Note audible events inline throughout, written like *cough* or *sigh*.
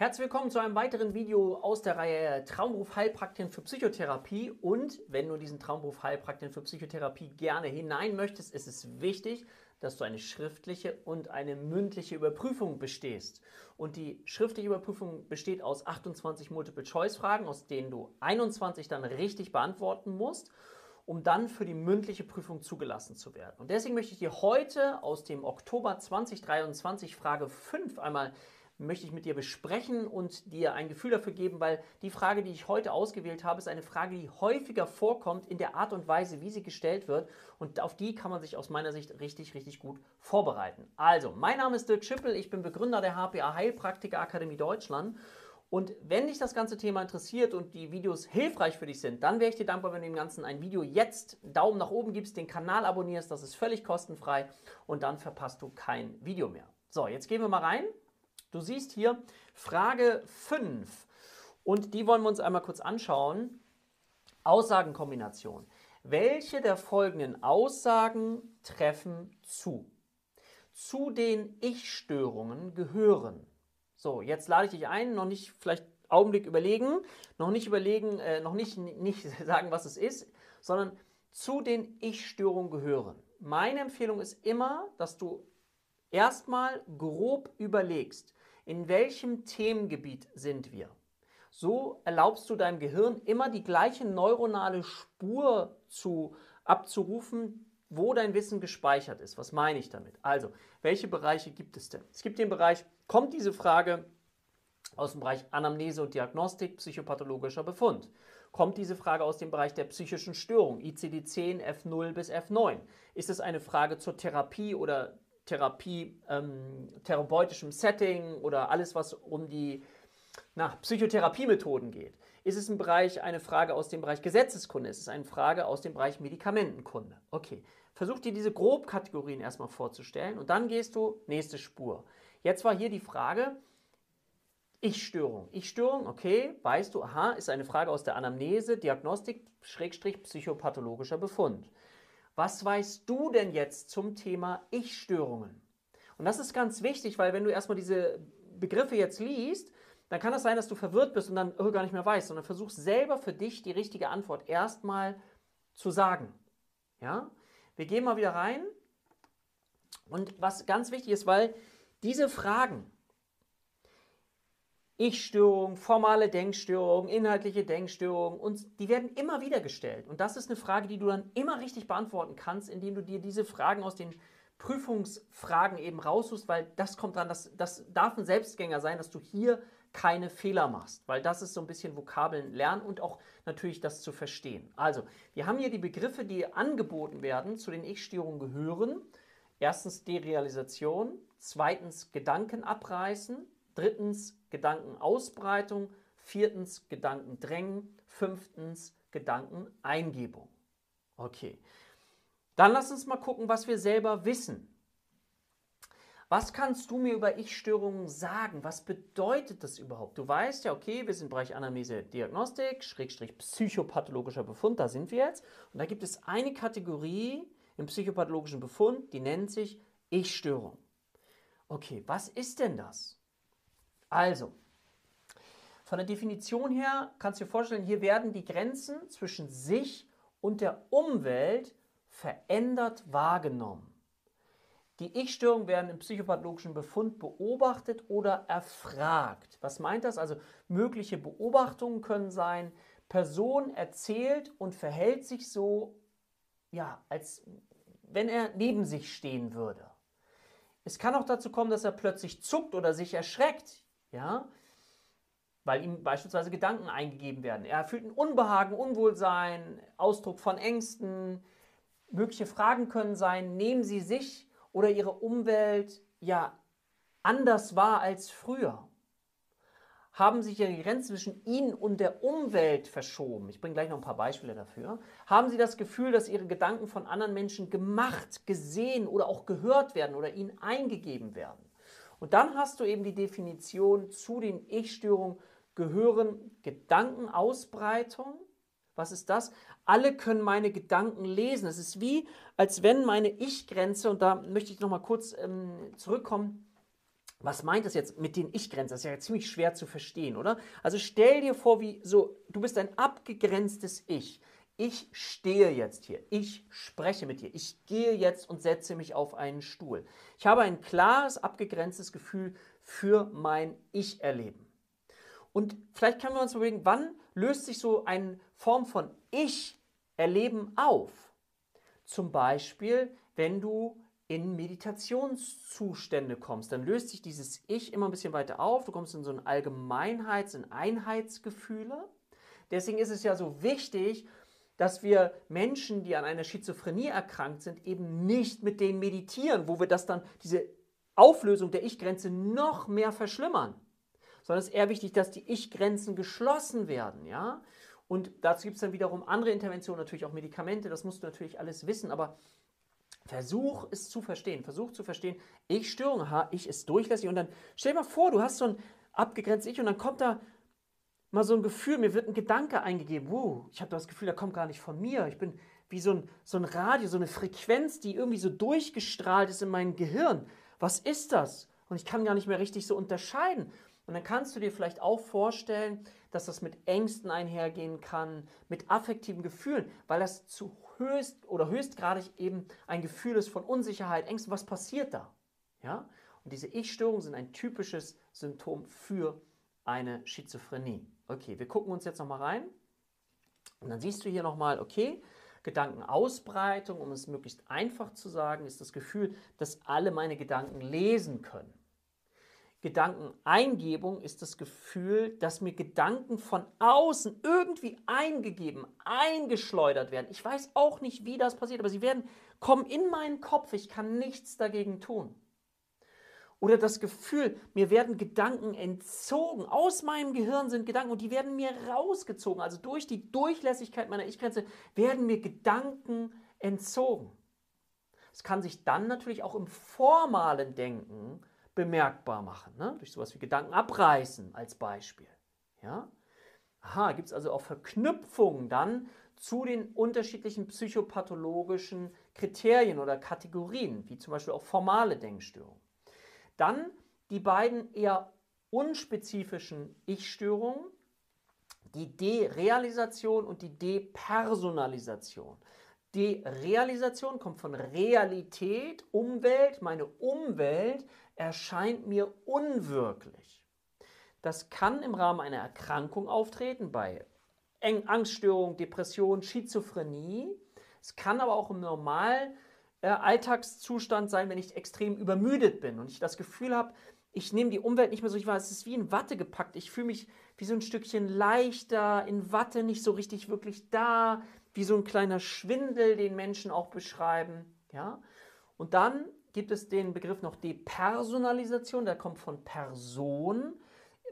Herzlich willkommen zu einem weiteren Video aus der Reihe Traumberuf Heilpraktiken für Psychotherapie. Und wenn du diesen Traumberuf Heilpraktiken für Psychotherapie gerne hinein möchtest, ist es wichtig, dass du eine schriftliche und eine mündliche Überprüfung bestehst. Und die schriftliche Überprüfung besteht aus 28 Multiple-Choice-Fragen, aus denen du 21 dann richtig beantworten musst um dann für die mündliche Prüfung zugelassen zu werden. Und deswegen möchte ich dir heute aus dem Oktober 2023 Frage 5 einmal möchte ich mit dir besprechen und dir ein Gefühl dafür geben, weil die Frage, die ich heute ausgewählt habe, ist eine Frage, die häufiger vorkommt in der Art und Weise, wie sie gestellt wird. Und auf die kann man sich aus meiner Sicht richtig, richtig gut vorbereiten. Also, mein Name ist Dirk Schippel, ich bin Begründer der HPA Heilpraktiker Akademie Deutschland. Und wenn dich das ganze Thema interessiert und die Videos hilfreich für dich sind, dann wäre ich dir dankbar, wenn du dem Ganzen ein Video jetzt Daumen nach oben gibst, den Kanal abonnierst, das ist völlig kostenfrei und dann verpasst du kein Video mehr. So, jetzt gehen wir mal rein Du siehst hier Frage 5 und die wollen wir uns einmal kurz anschauen. Aussagenkombination. Welche der folgenden Aussagen treffen zu? Zu den Ich-Störungen gehören. So, jetzt lade ich dich ein, noch nicht vielleicht Augenblick überlegen, noch nicht überlegen, äh, noch nicht, nicht *laughs* sagen, was es ist, sondern zu den Ich-Störungen gehören. Meine Empfehlung ist immer, dass du erstmal grob überlegst, in welchem Themengebiet sind wir. So erlaubst du deinem Gehirn immer die gleiche neuronale Spur zu, abzurufen, wo dein Wissen gespeichert ist. Was meine ich damit? Also, welche Bereiche gibt es denn? Es gibt den Bereich, kommt diese Frage aus dem Bereich Anamnese und Diagnostik, psychopathologischer Befund? Kommt diese Frage aus dem Bereich der psychischen Störung, ICD-10, F0 bis F9? Ist es eine Frage zur Therapie oder Therapie, ähm, therapeutischem Setting oder alles, was um die na, Psychotherapiemethoden geht? Ist es ein Bereich, eine Frage aus dem Bereich Gesetzeskunde? Ist es eine Frage aus dem Bereich Medikamentenkunde? Okay, versuch dir diese Grobkategorien erstmal vorzustellen und dann gehst du nächste Spur. Jetzt war hier die Frage, Ich-Störung. Ich-Störung, okay, weißt du, aha, ist eine Frage aus der Anamnese, Diagnostik, Schrägstrich, psychopathologischer Befund. Was weißt du denn jetzt zum Thema Ich-Störungen? Und das ist ganz wichtig, weil wenn du erstmal diese Begriffe jetzt liest, dann kann es das sein, dass du verwirrt bist und dann oh, gar nicht mehr weißt, sondern versuch selber für dich die richtige Antwort erstmal zu sagen. Ja? Wir gehen mal wieder rein. Und was ganz wichtig ist, weil diese Fragen, ich-Störung, formale Denkstörung, inhaltliche Denkstörung und die werden immer wieder gestellt. Und das ist eine Frage, die du dann immer richtig beantworten kannst, indem du dir diese Fragen aus den Prüfungsfragen eben raussuchst, weil das kommt dran, das, das darf ein Selbstgänger sein, dass du hier keine Fehler machst, weil das ist so ein bisschen Vokabeln lernen und auch natürlich das zu verstehen. Also, wir haben hier die Begriffe, die angeboten werden, zu den Ich-Störungen gehören. Erstens Derealisation, zweitens Gedanken abreißen, drittens Gedankenausbreitung, viertens Gedankendrängen, fünftens Gedankeneingebung. Okay, dann lass uns mal gucken, was wir selber wissen. Was kannst du mir über Ich-Störungen sagen? Was bedeutet das überhaupt? Du weißt ja, okay, wir sind im Bereich Anamnese Diagnostik, Schrägstrich psychopathologischer Befund, da sind wir jetzt. Und da gibt es eine Kategorie im psychopathologischen Befund, die nennt sich Ich-Störung. Okay, was ist denn das? Also, von der Definition her kannst du dir vorstellen, hier werden die Grenzen zwischen sich und der Umwelt verändert wahrgenommen. Die Ich-Störungen werden im psychopathologischen Befund beobachtet oder erfragt. Was meint das? Also mögliche Beobachtungen können sein, Person erzählt und verhält sich so, ja, als wenn er neben sich stehen würde. Es kann auch dazu kommen, dass er plötzlich zuckt oder sich erschreckt ja, weil ihm beispielsweise Gedanken eingegeben werden. Er fühlt ein Unbehagen, Unwohlsein, Ausdruck von Ängsten. Mögliche Fragen können sein, nehmen Sie sich oder Ihre Umwelt ja anders wahr als früher? Haben sich die Grenzen zwischen Ihnen und der Umwelt verschoben? Ich bringe gleich noch ein paar Beispiele dafür. Haben Sie das Gefühl, dass Ihre Gedanken von anderen Menschen gemacht, gesehen oder auch gehört werden oder Ihnen eingegeben werden? Und dann hast du eben die Definition zu den Ich-Störungen gehören Gedankenausbreitung. Was ist das? Alle können meine Gedanken lesen. Es ist wie, als wenn meine Ich-Grenze, und da möchte ich nochmal kurz ähm, zurückkommen, Was meint das jetzt mit den Ich-Grenzen? Das ist ja ziemlich schwer zu verstehen, oder? Also stell dir vor, wie so, du bist ein abgegrenztes Ich. Ich stehe jetzt hier. Ich spreche mit dir. Ich gehe jetzt und setze mich auf einen Stuhl. Ich habe ein klares, abgegrenztes Gefühl für mein Ich-Erleben. Und vielleicht können wir uns überlegen, wann löst sich so eine Form von Ich-Erleben auf? Zum Beispiel, wenn du in Meditationszustände kommst, dann löst sich dieses Ich immer ein bisschen weiter auf. Du kommst in so ein Allgemeinheits-, in Einheitsgefühle. Deswegen ist es ja so wichtig, dass wir Menschen, die an einer Schizophrenie erkrankt sind, eben nicht mit denen meditieren, wo wir das dann, diese Auflösung der Ich-Grenze noch mehr verschlimmern. Sondern es ist eher wichtig, dass die Ich-Grenzen geschlossen werden, ja. Und dazu gibt es dann wiederum andere Interventionen, natürlich auch Medikamente, das musst du natürlich alles wissen, aber Versuch es zu verstehen. Versuch zu verstehen, ich Störung, aha, ich ist durchlässig. Und dann stell dir mal vor, du hast so ein abgegrenztes Ich und dann kommt da mal so ein Gefühl, mir wird ein Gedanke eingegeben. Wow, ich habe das Gefühl, der kommt gar nicht von mir. Ich bin wie so ein, so ein Radio, so eine Frequenz, die irgendwie so durchgestrahlt ist in mein Gehirn. Was ist das? Und ich kann gar nicht mehr richtig so unterscheiden. Und dann kannst du dir vielleicht auch vorstellen, dass das mit Ängsten einhergehen kann, mit affektiven Gefühlen, weil das zu höchst oder höchstgradig eben ein Gefühl ist von Unsicherheit, Ängsten. Was passiert da? Ja? Und diese Ich-Störungen sind ein typisches Symptom für eine Schizophrenie. Okay, wir gucken uns jetzt nochmal rein. Und dann siehst du hier nochmal, okay, Gedankenausbreitung, um es möglichst einfach zu sagen, ist das Gefühl, dass alle meine Gedanken lesen können. Gedankeneingebung ist das Gefühl, dass mir Gedanken von außen irgendwie eingegeben, eingeschleudert werden. Ich weiß auch nicht, wie das passiert, aber sie werden kommen in meinen Kopf. Ich kann nichts dagegen tun. Oder das Gefühl, mir werden Gedanken entzogen. Aus meinem Gehirn sind Gedanken und die werden mir rausgezogen. Also durch die Durchlässigkeit meiner Ich-Grenze werden mir Gedanken entzogen. Es kann sich dann natürlich auch im formalen Denken bemerkbar machen. Ne? Durch sowas wie Gedanken abreißen als Beispiel. Ja? Aha, gibt es also auch Verknüpfungen dann zu den unterschiedlichen psychopathologischen Kriterien oder Kategorien, wie zum Beispiel auch formale Denkstörungen. Dann die beiden eher unspezifischen Ich-Störungen, die Derealisation und die Depersonalisation. Derealisation kommt von Realität, Umwelt. Meine Umwelt erscheint mir unwirklich. Das kann im Rahmen einer Erkrankung auftreten, bei Angststörung, Depression, Schizophrenie. Es kann aber auch im normalen äh, Alltagszustand sein, wenn ich extrem übermüdet bin und ich das Gefühl habe, ich nehme die Umwelt nicht mehr so richtig wahr. Es ist wie in Watte gepackt. Ich fühle mich wie so ein Stückchen leichter, in Watte nicht so richtig wirklich da, wie so ein kleiner Schwindel, den Menschen auch beschreiben. Ja? Und dann gibt es den Begriff noch Depersonalisation, der kommt von Person.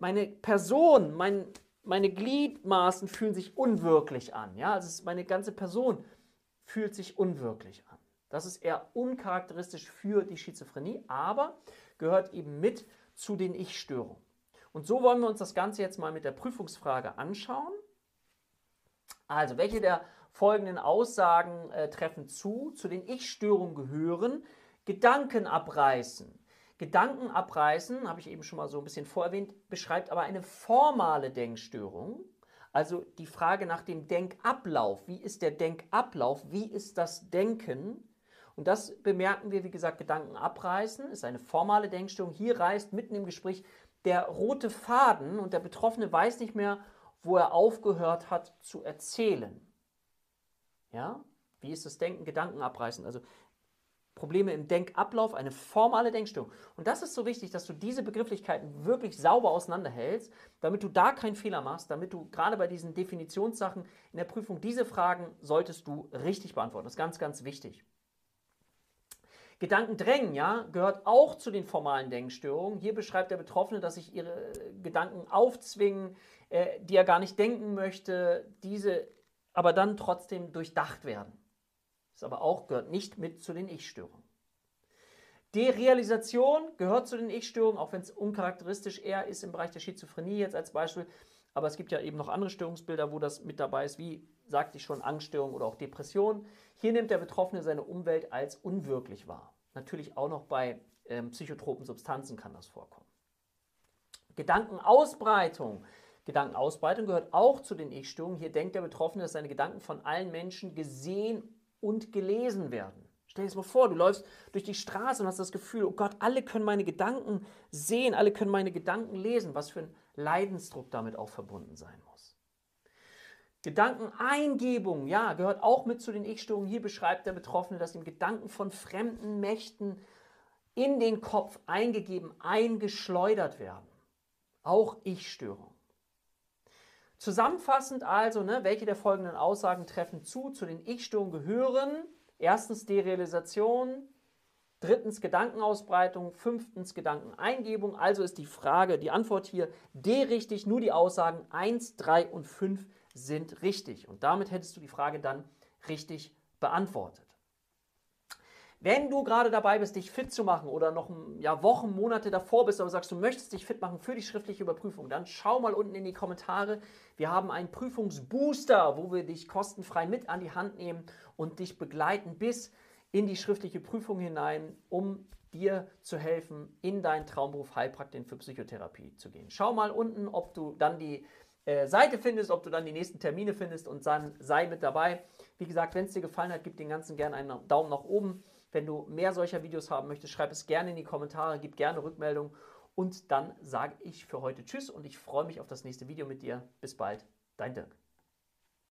Meine Person, mein, meine Gliedmaßen fühlen sich unwirklich an. Ja? Also meine ganze Person fühlt sich unwirklich an. Das ist eher uncharakteristisch für die Schizophrenie, aber gehört eben mit zu den Ich-Störungen. Und so wollen wir uns das Ganze jetzt mal mit der Prüfungsfrage anschauen. Also, welche der folgenden Aussagen äh, treffen zu? Zu den Ich-Störungen gehören Gedanken abreißen. Gedanken abreißen, habe ich eben schon mal so ein bisschen vorerwähnt, beschreibt aber eine formale Denkstörung. Also die Frage nach dem Denkablauf. Wie ist der Denkablauf? Wie ist das Denken? Und das bemerken wir, wie gesagt, Gedanken abreißen ist eine formale Denkstörung. Hier reißt mitten im Gespräch der rote Faden und der Betroffene weiß nicht mehr, wo er aufgehört hat zu erzählen. Ja? Wie ist das Denken, Gedanken abreißen? Also Probleme im Denkablauf, eine formale Denkstörung. Und das ist so wichtig, dass du diese Begrifflichkeiten wirklich sauber auseinanderhältst, damit du da keinen Fehler machst, damit du gerade bei diesen Definitionssachen in der Prüfung diese Fragen solltest du richtig beantworten. Das ist ganz, ganz wichtig. Gedankendrängen, ja, gehört auch zu den formalen Denkstörungen. Hier beschreibt der Betroffene, dass sich ihre Gedanken aufzwingen, äh, die er gar nicht denken möchte, diese aber dann trotzdem durchdacht werden. Das aber auch gehört nicht mit zu den Ich-Störungen. Derealisation gehört zu den Ich-Störungen, auch wenn es uncharakteristisch eher ist im Bereich der Schizophrenie jetzt als Beispiel. Aber es gibt ja eben noch andere Störungsbilder, wo das mit dabei ist, wie sagte ich schon, Angststörung oder auch Depression. Hier nimmt der Betroffene seine Umwelt als unwirklich wahr. Natürlich auch noch bei ähm, psychotropen Substanzen kann das vorkommen. Gedankenausbreitung. Gedankenausbreitung gehört auch zu den Ich-Störungen. Hier denkt der Betroffene, dass seine Gedanken von allen Menschen gesehen und gelesen werden. Stell dir das mal vor, du läufst durch die Straße und hast das Gefühl, oh Gott, alle können meine Gedanken sehen, alle können meine Gedanken lesen. Was für ein Leidensdruck damit auch verbunden sein muss. Gedankeneingebung, ja, gehört auch mit zu den Ich-Störungen. Hier beschreibt der Betroffene, dass ihm Gedanken von fremden Mächten in den Kopf eingegeben, eingeschleudert werden. Auch Ich-Störung. Zusammenfassend also, ne, welche der folgenden Aussagen treffen zu? Zu den Ich-Störungen gehören Erstens Derealisation, drittens Gedankenausbreitung, fünftens Gedankeneingebung. Also ist die Frage, die Antwort hier D richtig, nur die Aussagen 1, 3 und 5 sind richtig. Und damit hättest du die Frage dann richtig beantwortet. Wenn du gerade dabei bist, dich fit zu machen oder noch ja, Wochen, Monate davor bist, aber sagst, du möchtest dich fit machen für die schriftliche Überprüfung, dann schau mal unten in die Kommentare. Wir haben einen Prüfungsbooster, wo wir dich kostenfrei mit an die Hand nehmen und dich begleiten bis in die schriftliche Prüfung hinein, um dir zu helfen, in deinen Traumberuf Heilpraktiker für Psychotherapie zu gehen. Schau mal unten, ob du dann die äh, Seite findest, ob du dann die nächsten Termine findest und dann sei mit dabei. Wie gesagt, wenn es dir gefallen hat, gib den ganzen gerne einen Daumen nach oben. Wenn du mehr solcher Videos haben möchtest, schreib es gerne in die Kommentare, gib gerne Rückmeldung. Und dann sage ich für heute Tschüss und ich freue mich auf das nächste Video mit dir. Bis bald, dein Dirk.